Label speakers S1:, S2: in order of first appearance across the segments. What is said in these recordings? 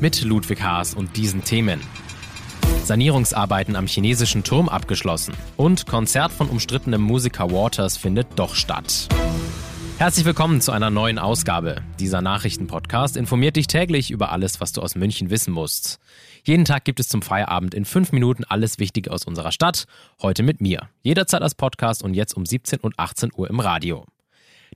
S1: Mit Ludwig Haas und diesen Themen. Sanierungsarbeiten am chinesischen Turm abgeschlossen und Konzert von umstrittenem Musiker Waters findet doch statt. Herzlich willkommen zu einer neuen Ausgabe. Dieser Nachrichtenpodcast informiert dich täglich über alles, was du aus München wissen musst. Jeden Tag gibt es zum Feierabend in fünf Minuten alles Wichtige aus unserer Stadt. Heute mit mir. Jederzeit als Podcast und jetzt um 17 und 18 Uhr im Radio.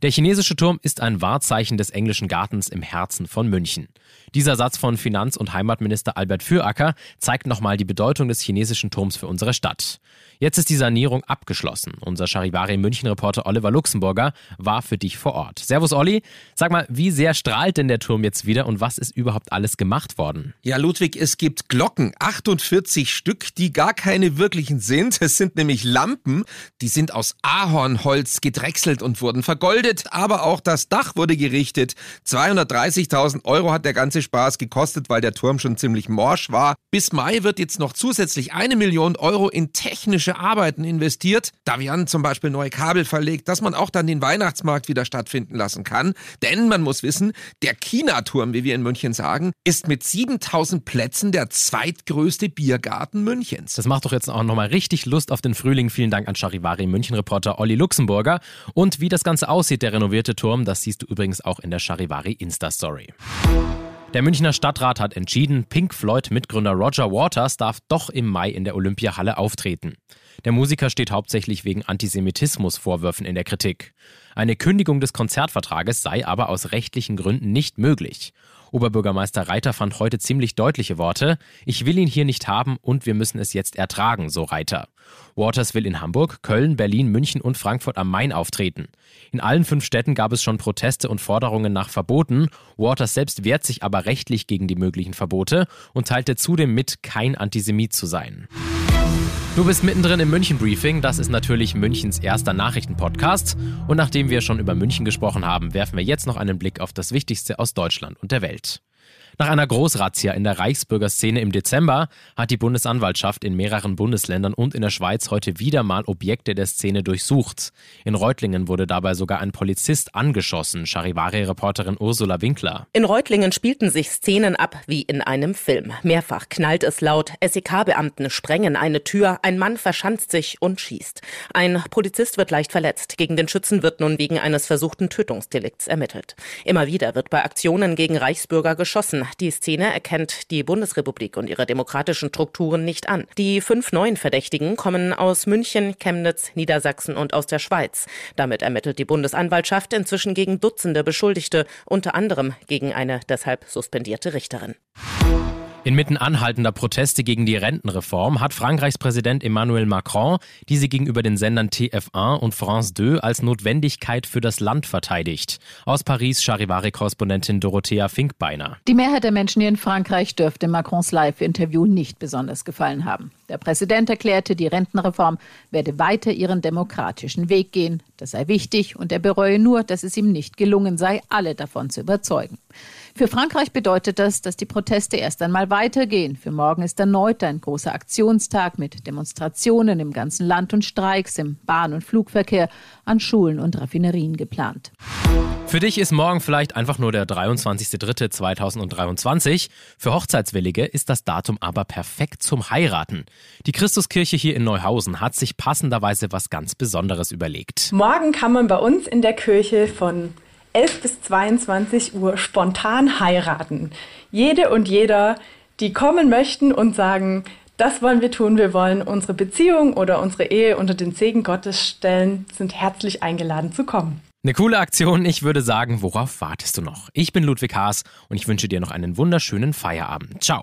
S1: Der chinesische Turm ist ein Wahrzeichen des englischen Gartens im Herzen von München. Dieser Satz von Finanz- und Heimatminister Albert Füracker zeigt nochmal die Bedeutung des chinesischen Turms für unsere Stadt. Jetzt ist die Sanierung abgeschlossen. Unser Charivari München-Reporter Oliver Luxemburger war für dich vor Ort. Servus Olli, sag mal, wie sehr strahlt denn der Turm jetzt wieder und was ist überhaupt alles gemacht worden?
S2: Ja, Ludwig, es gibt Glocken, 48 Stück, die gar keine wirklichen sind. Es sind nämlich Lampen, die sind aus Ahornholz gedrechselt und wurden vergoldet, aber auch das Dach wurde gerichtet. 230.000 Euro hat der ganze Spaß gekostet, weil der Turm schon ziemlich morsch war. Bis Mai wird jetzt noch zusätzlich eine Million Euro in technische Arbeiten investiert. Da werden zum Beispiel neue Kabel verlegt, dass man auch dann den Weihnachtsmarkt wieder stattfinden lassen kann. Denn man muss wissen, der China-Turm, wie wir in München sagen, ist mit 7000 Plätzen der zweitgrößte Biergarten Münchens.
S1: Das macht doch jetzt auch nochmal richtig Lust auf den Frühling. Vielen Dank an Charivari München-Reporter Olli Luxemburger. Und wie das Ganze aussieht, der renovierte Turm, das siehst du übrigens auch in der Charivari Insta-Story. Der Münchner Stadtrat hat entschieden, Pink Floyd-Mitgründer Roger Waters darf doch im Mai in der Olympiahalle auftreten. Der Musiker steht hauptsächlich wegen Antisemitismusvorwürfen in der Kritik. Eine Kündigung des Konzertvertrages sei aber aus rechtlichen Gründen nicht möglich. Oberbürgermeister Reiter fand heute ziemlich deutliche Worte. Ich will ihn hier nicht haben und wir müssen es jetzt ertragen, so Reiter. Waters will in Hamburg, Köln, Berlin, München und Frankfurt am Main auftreten. In allen fünf Städten gab es schon Proteste und Forderungen nach Verboten. Waters selbst wehrt sich aber rechtlich gegen die möglichen Verbote und teilte zudem mit, kein Antisemit zu sein. Du bist mittendrin im München Briefing. Das ist natürlich Münchens erster Nachrichtenpodcast. Und nachdem wir schon über München gesprochen haben, werfen wir jetzt noch einen Blick auf das Wichtigste aus Deutschland und der Welt. Nach einer Großrazzia in der Reichsbürgerszene im Dezember hat die Bundesanwaltschaft in mehreren Bundesländern und in der Schweiz heute wieder mal Objekte der Szene durchsucht. In Reutlingen wurde dabei sogar ein Polizist angeschossen, Charivari-Reporterin Ursula Winkler.
S3: In Reutlingen spielten sich Szenen ab wie in einem Film. Mehrfach knallt es laut, SEK-Beamten sprengen eine Tür, ein Mann verschanzt sich und schießt. Ein Polizist wird leicht verletzt. Gegen den Schützen wird nun wegen eines versuchten Tötungsdelikts ermittelt. Immer wieder wird bei Aktionen gegen Reichsbürger geschossen. Die Szene erkennt die Bundesrepublik und ihre demokratischen Strukturen nicht an. Die fünf neuen Verdächtigen kommen aus München, Chemnitz, Niedersachsen und aus der Schweiz. Damit ermittelt die Bundesanwaltschaft inzwischen gegen Dutzende Beschuldigte, unter anderem gegen eine deshalb suspendierte Richterin.
S1: Inmitten anhaltender Proteste gegen die Rentenreform hat Frankreichs Präsident Emmanuel Macron diese gegenüber den Sendern TF1 und France 2 als Notwendigkeit für das Land verteidigt. Aus Paris Charivari-Korrespondentin Dorothea Finkbeiner.
S4: Die Mehrheit der Menschen hier in Frankreich dürfte Macrons Live-Interview nicht besonders gefallen haben. Der Präsident erklärte, die Rentenreform werde weiter ihren demokratischen Weg gehen. Das sei wichtig und er bereue nur, dass es ihm nicht gelungen sei, alle davon zu überzeugen. Für Frankreich bedeutet das, dass die Proteste erst einmal weitergehen. Für morgen ist erneut ein großer Aktionstag mit Demonstrationen im ganzen Land und Streiks im Bahn- und Flugverkehr, an Schulen und Raffinerien geplant.
S1: Für dich ist morgen vielleicht einfach nur der 23.03.2023. Für Hochzeitswillige ist das Datum aber perfekt zum Heiraten. Die Christuskirche hier in Neuhausen hat sich passenderweise was ganz Besonderes überlegt.
S5: Morgen kann man bei uns in der Kirche von 11 bis 22 Uhr spontan heiraten. Jede und jeder, die kommen möchten und sagen, das wollen wir tun, wir wollen unsere Beziehung oder unsere Ehe unter den Segen Gottes stellen, sind herzlich eingeladen zu kommen.
S1: Eine coole Aktion, ich würde sagen, worauf wartest du noch? Ich bin Ludwig Haas und ich wünsche dir noch einen wunderschönen Feierabend. Ciao.